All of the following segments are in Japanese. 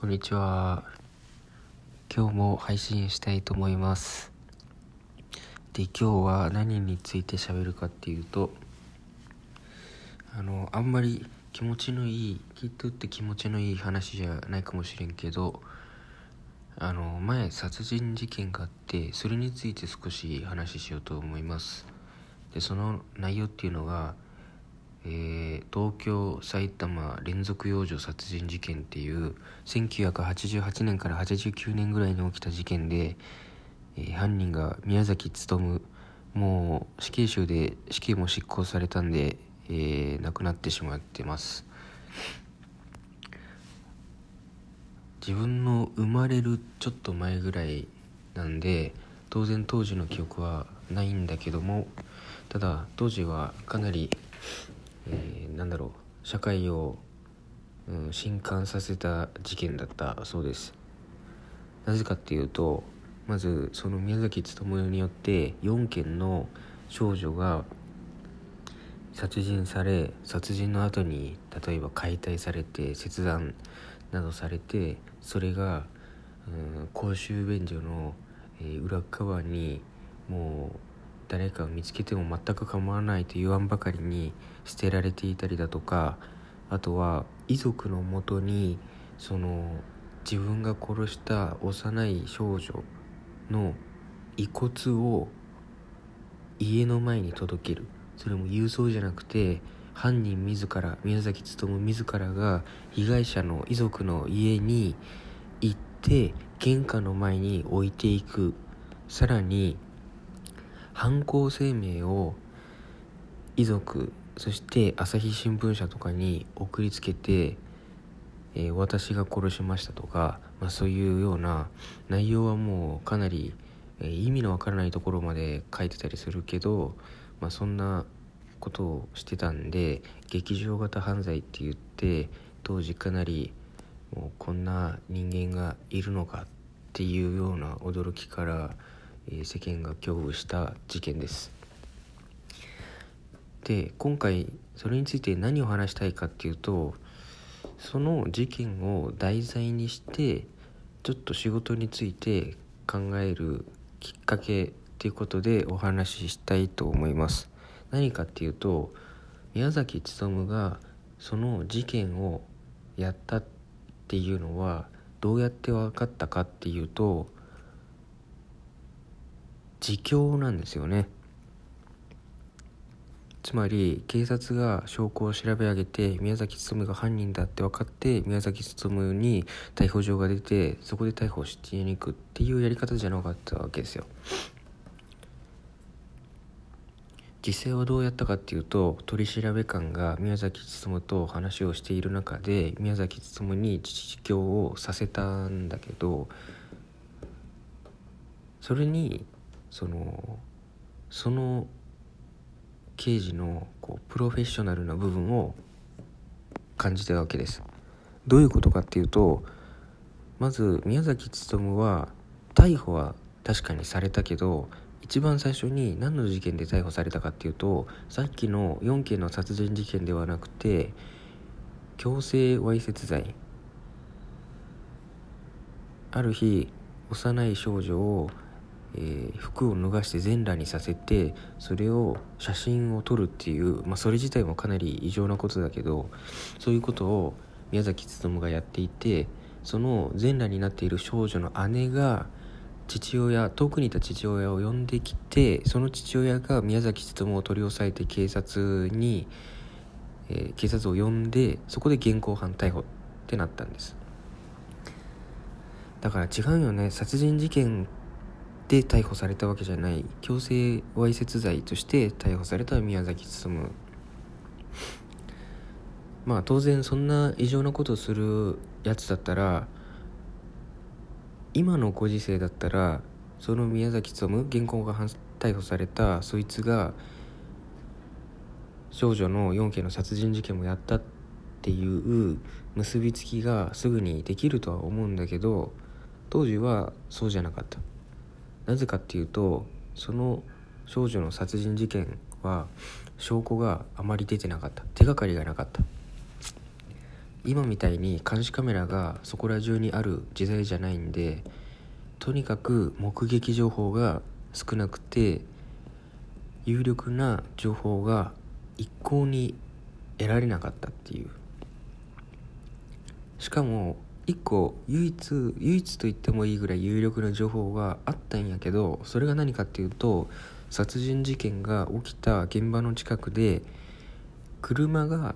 こんにちは。今日も配信したいと思います。で、今日は何について喋るかっていうと、あの、あんまり気持ちのいい、きっとって気持ちのいい話じゃないかもしれんけど、あの、前殺人事件があって、それについて少し話しようと思います。で、その内容っていうのが、えー東京埼玉連続幼女殺人事件っていう1988年から89年ぐらいに起きた事件で、えー犯人が宮崎勉もう死刑囚で死刑も執行されたんで、えー亡くなってしまってます。自分の生まれるちょっと前ぐらいなんで当然当時の記憶はないんだけどもただ当時はかなりえーなんだろう社会を、うん、震撼させた事件だったそうです。なぜかっていうとまずその宮崎勉によって4件の少女が殺人され殺人の後に例えば解体されて切断などされてそれが、うん、公衆便所の、えー裏側にもう誰かを見つけても全く構わないと言わんばかりに捨てられていたりだとかあとは遺族のもとにその自分が殺した幼い少女の遺骨を家の前に届ける。それも郵送じゃなくて犯人自ら宮崎勉自らが被害者の遺族の家に行って玄関の前に置いていく。さらに犯行声明を遺族そして朝日新聞社とかに送りつけて、えー私が殺しましたとか、まあ、そういうような内容はもうかなり、えー意味のわからないところまで書いてたりするけど、まあ、そんなことをしてたんで劇場型犯罪って言って当時かなりもうこんな人間がいるのかっていうような驚きから、え世間が恐怖した事件です。で今回それについて何を話したいかっていうとその事件を題材にしてちょっと仕事について考えるきっかけっていうことでお話ししたいと思います何かっていうと宮崎勉がその事件をやったっていうのはどうやって分かったかっていうと自供なんですよね。つまり警察が証拠を調べ上げて宮崎勉が犯人だって分かって宮崎勉に逮捕状が出てそこで逮捕してに行くっていうやり方じゃなかったわけですよ。実際はどうやったかっていうと取り調べ官が宮崎勉と話をしている中で宮崎勉に自供をさせたんだけどそれにそのその刑事のこうプロフェッショナルな部分を感じたわけです。どういうことかっていうとまず宮崎勉は逮捕は確かにされたけど一番最初に何の事件で逮捕されたかっていうとさっきの4件の殺人事件ではなくて強制わいせつ罪。ある日幼い少女を、えー服を脱がして全裸にさせてそれを写真を撮るっていう、まあ、それ自体もかなり異常なことだけどそういうことを宮崎勉がやっていてその全裸になっている少女の姉が父親遠くにいた父親を呼んできてその父親が宮崎勉を取り押さえて警察に、えー警察を呼んでそこで現行犯逮捕ってなったんです。だから違うよね。殺人事件で逮捕されたわけじゃない。強制わいせつ罪として逮捕された宮崎勉まあ当然そんな異常なことをするやつだったら今のご時世だったらその宮崎勉現行が逮捕されたそいつが少女の4件の殺人事件もやったっていう結びつきがすぐにできるとは思うんだけど当時はそうじゃなかった。なぜかっていうとその少女の殺人事件は証拠があまり出てなかった。手がかりがなかった。今みたいに監視カメラがそこら中にある時代じゃないんでとにかく目撃情報が少なくて有力な情報が一向に得られなかったっていう。しかも一個唯一唯一と言ってもいいぐらい有力な情報があったんやけどそれが何かっていうと殺人事件が起きた現場の近くで車が、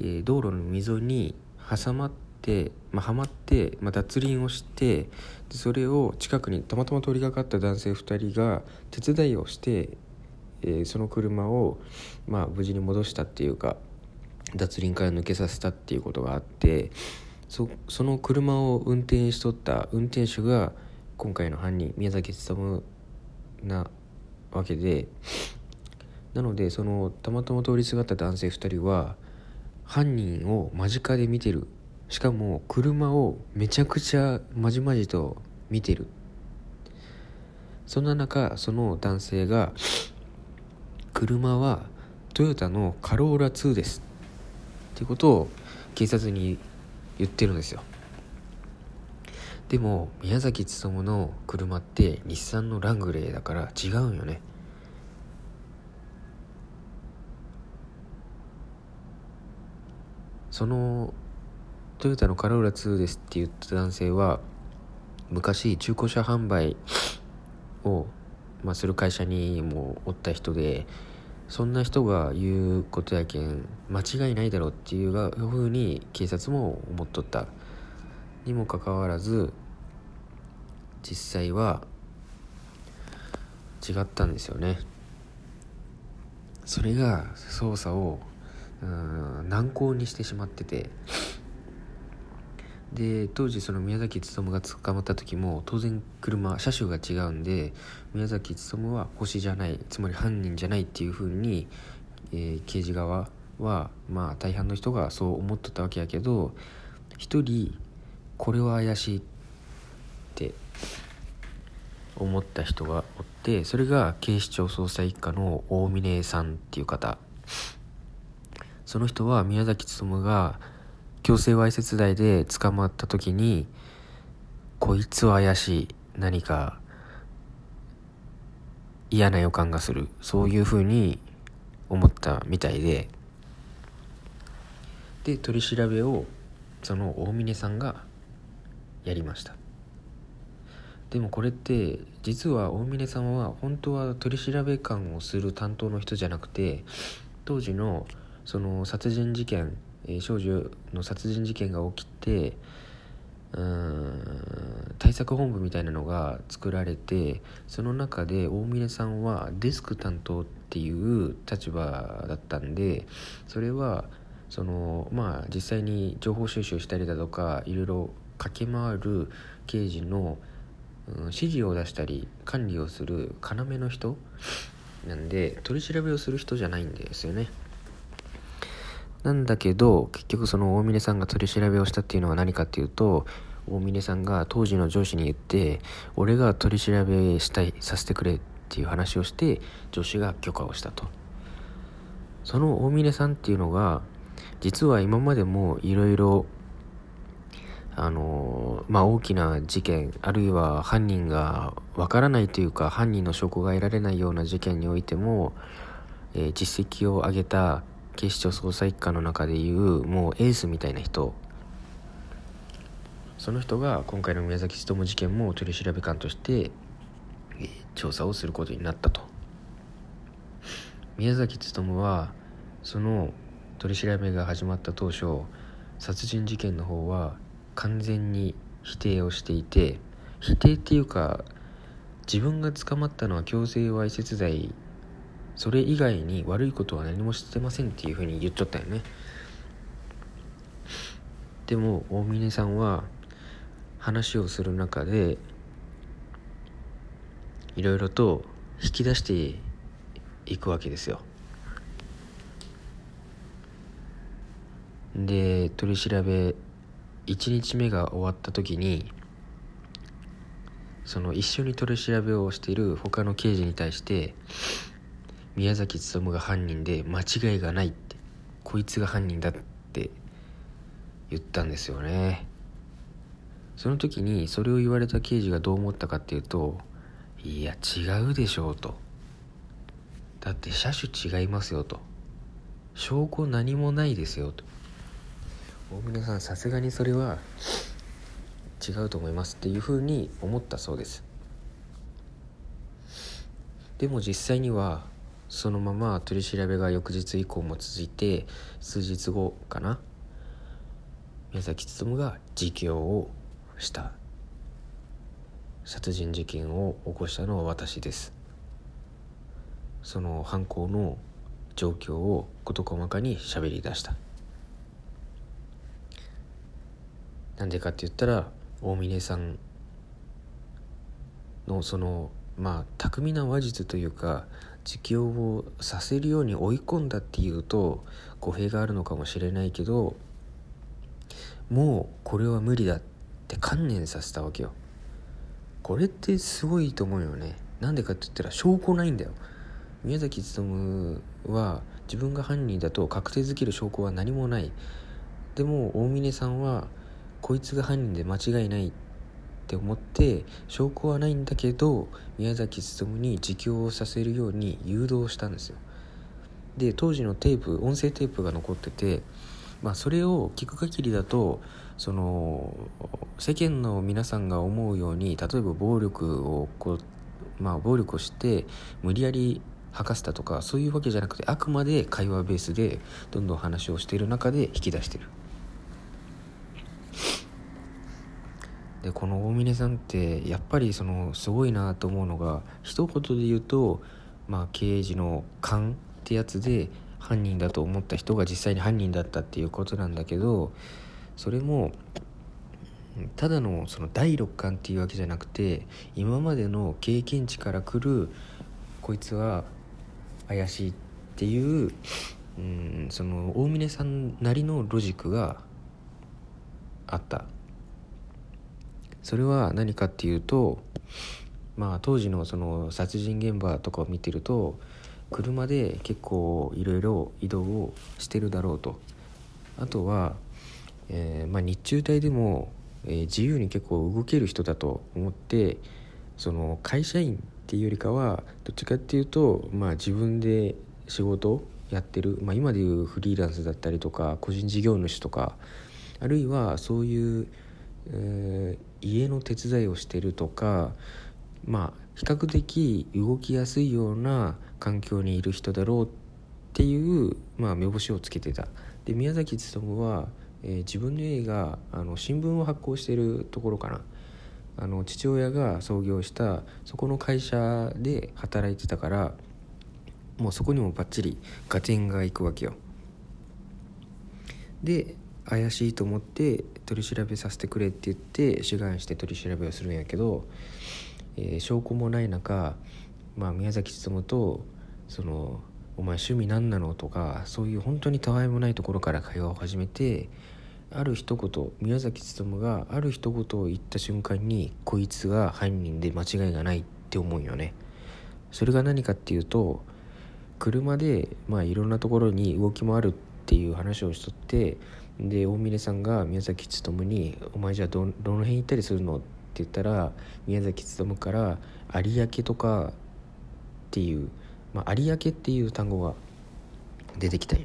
え、道路の溝に挟まって、まあ、はまって、まあ、脱輪をしてそれを近くにたまたま通りがかった男性2人が手伝いをして、えー、その車を、まあ、無事に戻したっていうか脱輪から抜けさせたっていうことがあってそその車を運転しとった運転手が今回の犯人宮崎勉なわけでなのでそのたまたま通りすがった男性2人は犯人を間近で見てる。しかも車をめちゃくちゃまじまじと見てる。そんな中その男性が車はトヨタのカローラ2です。ってことを警察に言ってるんですよ。でも宮崎勉の車って日産のラングレーだから違うんよね。そのトヨタのカローラ2ですって言った男性は昔中古車販売を、まあ、する会社にもおった人でそんな人が言うことやけん間違いないだろうっていうふうに警察も思っとった。にもかかわらず実際は違ったんですよね。それが捜査を難航にしてしまってて。で当時その宮崎勉が捕まった時も当然車車種が違うんで宮崎勉は星じゃないつまり犯人じゃないっていうふうに、えー、刑事側はまあ大半の人がそう思っとったわけやけど一人これは怪しいって思った人がおってそれが警視庁捜査一課の大峰さんっていう方。その人は宮崎勉が強制わいせつ罪で捕まった時にこいつは怪しい。何か嫌な予感がする。そういうふうに思ったみたいで。で取り調べをその大峰さんがやりました。でもこれって実は大峰さんは本当は取り調べ官をする担当の人じゃなくて当時のその殺人事件えー、少女の殺人事件が起きてうん対策本部みたいなのが作られてその中で大峰さんはデスク担当っていう立場だったんでそれはそのまあ実際に情報収集したりだとかいろいろ駆け回る刑事の、うん、指示を出したり管理をする要の人なんで取り調べをする人じゃないんですよね。なんだけど結局その大峰さんが取り調べをしたっていうのは何かっていうと大峰さんが当時の上司に言って俺が取り調べしたいさせてくれっていう話をして上司が許可をしたと。その大峰さんっていうのが実は今までもいろいろあのまあ大きな事件あるいは犯人がわからないというか犯人の証拠が得られないような事件においても、えー、実績を上げた警視庁捜査一課の中でいうもうエースみたいな人。その人が今回の宮崎勉事件も取り調べ官として調査をすることになったと。宮崎勉はその取り調べが始まった当初殺人事件の方は完全に否定をしていて否定っていうか自分が捕まったのは強制わいせつ罪それ以外に悪いことは何もしてませんっていうふうに言っちゃったよね。でも大峰さんは話をする中でいろいろと引き出していくわけですよ。で取り調べ1日目が終わった時にその一緒に取り調べをしている他の刑事に対して宮崎勉が犯人で間違いがないってこいつが犯人だって言ったんですよね。その時にそれを言われた刑事がどう思ったかっていうといや違うでしょうと。だって車種違いますよと。証拠何もないですよと。大峰さんさすがにそれは違うと思いますっていうふうに思ったそうです。でも実際にはそのまま取り調べが翌日以降も続いて数日後かな。宮崎勉が自供をした。殺人事件を起こしたのは私です。その犯行の状況を事細かに喋り出した。なんでかって言ったら大峰さんのそのまあ巧みな話術というか自供をさせるように追い込んだっていうと語弊があるのかもしれないけどもうこれは無理だって観念させたわけよ。これってすごいと思うよね。なんでかって言ったら証拠ないんだよ。宮崎勉は自分が犯人だと確定づける証拠は何もない。でも大峰さんはこいつが犯人で間違いない。って思って証拠はないんだけど宮崎勉に自供をさせるように誘導したんですよ。で当時のテープ音声テープが残っててまあそれを聞く限りだとその世間の皆さんが思うように例えば暴力をこうまあ暴力をして無理やり吐かせたとかそういうわけじゃなくてあくまで会話ベースでどんどん話をしている中で引き出してる。でこの大峰さんってやっぱりそのすごいなと思うのが一言で言うとまあ刑事の勘ってやつで犯人だと思った人が実際に犯人だったっていうことなんだけどそれもただのその第六感っていうわけじゃなくて今までの経験値からくるこいつは怪しいっていううんその大峰さんなりのロジックがあった。それは何かっていうとまあ当時のその殺人現場とかを見てると車で結構いろいろ移動をしてるだろうと。あとは、えー、まあ、日中帯でも、えー、自由に結構動ける人だと思ってその会社員っていうよりかはどっちかっていうと、まあ、自分で仕事やってる、まあ、今でいうフリーランスだったりとか個人事業主とかあるいはそういう、えー家の手伝いをしてるとかまあ比較的動きやすいような環境にいる人だろうっていう、まあ、目星をつけてた。で宮崎勉は、えー、自分の家があの新聞を発行してるところかな。あの父親が創業したそこの会社で働いてたからもうそこにもバッチリ合点がいくわけよ。で怪しいと思って取り調べさせてくれって言って志願して取り調べをするんやけど、えー、証拠もない中、まあ、宮崎勉とその「お前趣味何なの?」とかそういう本当にたわいもないところから会話を始めてある一言宮崎勉がある一言を言った瞬間にこいつが犯人で間違いがないって思うよね。それが何かっていうと車でまあいろんなところに動き回るっていう話をしとってで大峰さんが宮崎勉に「お前じゃあどどの辺行ったりするの?」って言ったら宮崎勉から「有明とか」っていう、まあ、有明っていう単語が出てきたよ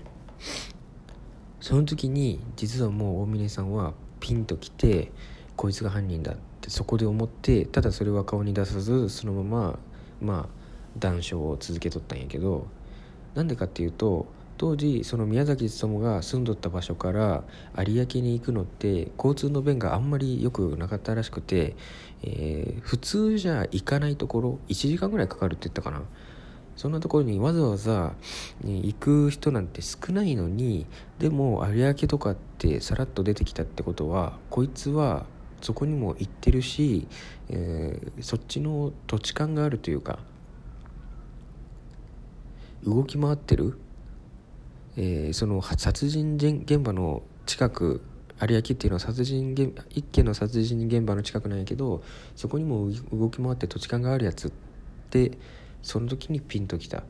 その時に実はもう大峰さんはピンときてこいつが犯人だってそこで思ってただそれは顔に出さずそのまままあ談笑を続けとったんやけどなんでかっていうと当時その宮崎勉が住んどった場所から有明に行くのって交通の便があんまり良くなかったらしくて、えー、普通じゃ行かないところ1時間ぐらいかかるって言ったかな。そんなところにわざわざ、行く人なんて少ないのにでも有明とかってさらっと出てきたってことはこいつはそこにも行ってるし、えー、そっちの土地勘があるというか動き回ってるえー、その殺人現場の近く有明っていうのは殺人現一件の殺人現場の近くなんやけどそこにも動き回って土地勘があるやつってその時にピンときた。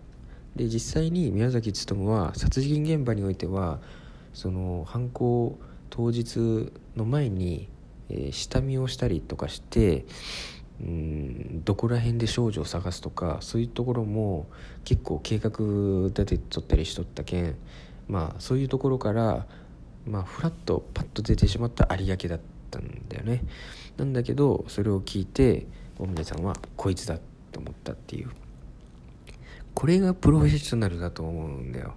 で実際に宮崎勉は殺人現場においてはその犯行当日の前に、えー、下見をしたりとかしてうんどこら辺で少女を探すとかそういうところも結構計画立てとったりしとったけんまあそういうところからまあフラッとパッと出てしまった有明だったんだよね。なんだけどそれを聞いて大峰さんはこいつだと思ったっていう。これがプロフェッショナルだと思うんだよ。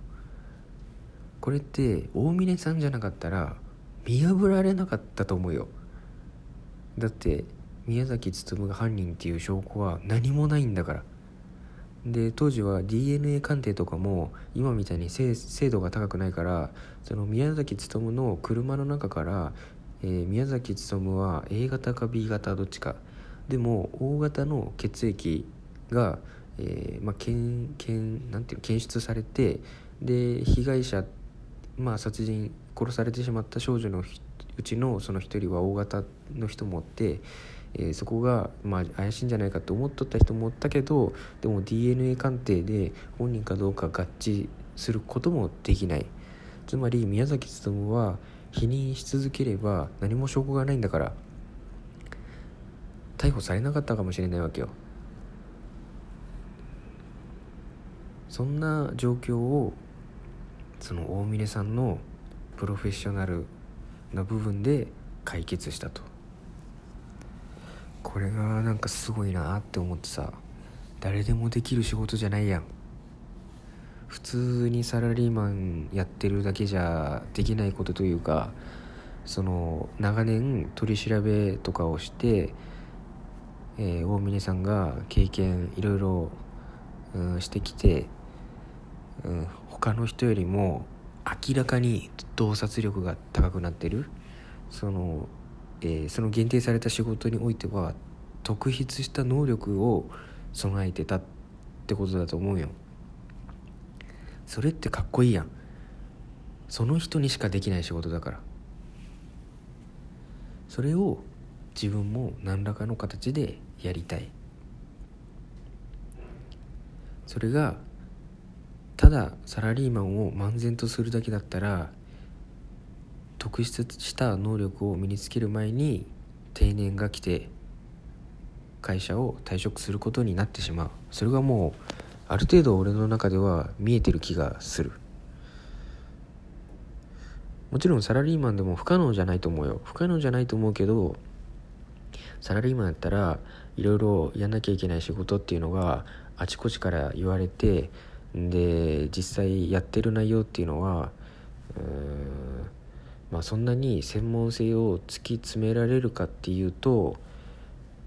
これって大峰さんじゃなかったら見破られなかったと思うよ。だって宮崎勉が犯人っていう証拠は何もないんだから。で当時は DNA 鑑定とかも今みたいに精度が高くないからその宮崎勉の車の中から、えー、宮崎勉は A 型か B 型どっちか。でも O 型の血液が、えーまあ、検検なんていう検出されてで被害者、まあ、殺人殺されてしまった少女のうちのその一人は O 型の人もおって、えー、そこが、まあ、怪しいんじゃないかと思っとった人もおったけどでも DNA 鑑定で本人かどうか合致することもできない。つまり宮崎勉は否認し続ければ何も証拠がないんだから。逮捕されなかったかもしれないわけよ。そんな状況をその大峰さんのプロフェッショナルな部分で解決したと。これがなんかすごいなって思ってさ誰でもできる仕事じゃないやん。普通にサラリーマンやってるだけじゃできないことというかその長年取り調べとかをして、えー、大峰さんが経験いろいろ、うん、してきて、うん、他の人よりも明らかに洞察力が高くなってる。そのえー、その限定された仕事においては特筆した能力を備えてたってことだと思うよ。それってかっこいいやん。その人にしかできない仕事だから。それを自分も何らかの形でやりたい。それがただサラリーマンを漫然とするだけだったら特筆した能力を身につける前に定年が来て会社を退職することになってしまう。それがもうある程度俺の中では見えてる気がする。もちろんサラリーマンでも不可能じゃないと思うよ。不可能じゃないと思うけどサラリーマンやったらいろいろやんなきゃいけない仕事っていうのがあちこちから言われてで実際やってる内容っていうのはうんまあ、そんなに専門性を突き詰められるかっていうと、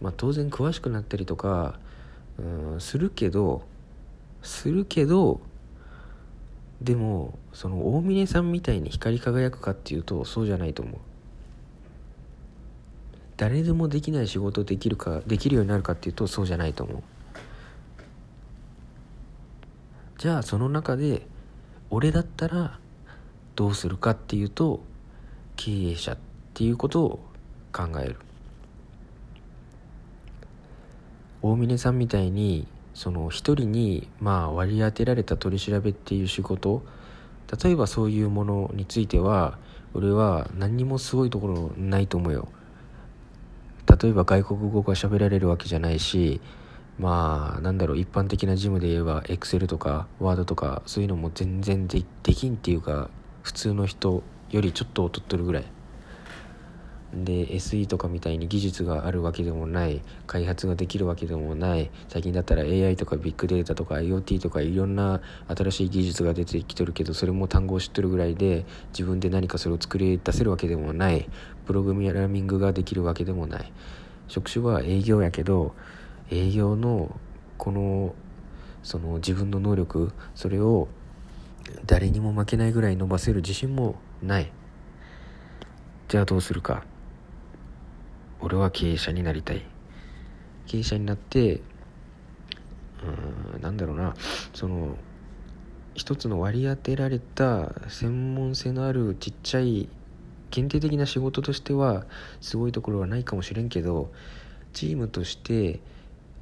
まあ、当然詳しくなったりとかうんするけどするけどでもその大峰さんみたいに光り輝くかっていうとそうじゃないと思う。誰でもできない仕事できるかできるようになるかっていうとそうじゃないと思う。じゃあその中で俺だったらどうするかっていうと経営者っていうことを考える。大峰さんみたいにその一人にまあ割り当てられた取り調べっていう仕事例えばそういうものについては俺は何にもすごいところないと思うよ。例えば外国語が喋られるわけじゃないしまあなんだろう一般的なジムで言えばエクセルとかワードとかそういうのも全然できんっていうか普通の人よりちょっと劣ってるぐらい。で SE とかみたいに技術があるわけでもない。開発ができるわけでもない。最近だったら AI とかビッグデータとか IoT とかいろんな新しい技術が出てきてるけどそれも単語を知ってるぐらいで自分で何かそれを作り出せるわけでもない。プログラミングができるわけでもない。職種は営業やけど営業のこのその自分の能力それを誰にも負けないぐらい伸ばせる自信もない。じゃあどうするか。俺は経営者になりたい。経営者になってうんなんだろうな。その一つの割り当てられた専門性のあるちっちゃい限定的な仕事としてはすごいところはないかもしれんけどチームとして、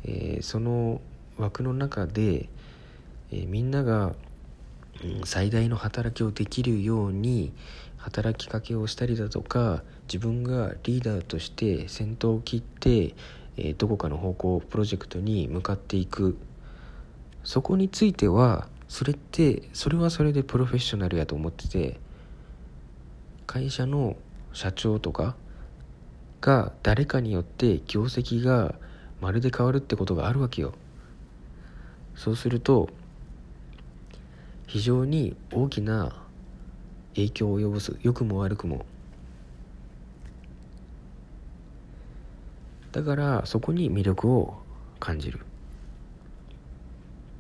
えー、その枠の中で、えー、みんなが最大の働きをできるように働きかけをしたりだとか自分がリーダーとして先頭を切って、え、どこかの方向プロジェクトに向かっていく。そこについてはそれってそれはそれでプロフェッショナルやと思ってて会社の社長とかが誰かによって業績がまるで変わるってことがあるわけよ。そうすると非常に大きな影響を及ぼす。良くも悪くも。だからそこに魅力を感じる。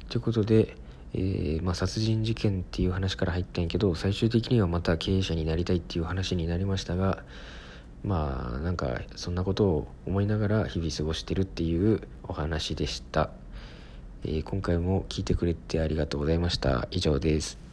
ということで、えー、まあ、殺人事件っていう話から入ったんやけど最終的にはまた経営者になりたいっていう話になりましたがまあなんかそんなことを思いながら日々過ごしてるっていうお話でした、え、今回も聞いてくれてありがとうございました。以上です。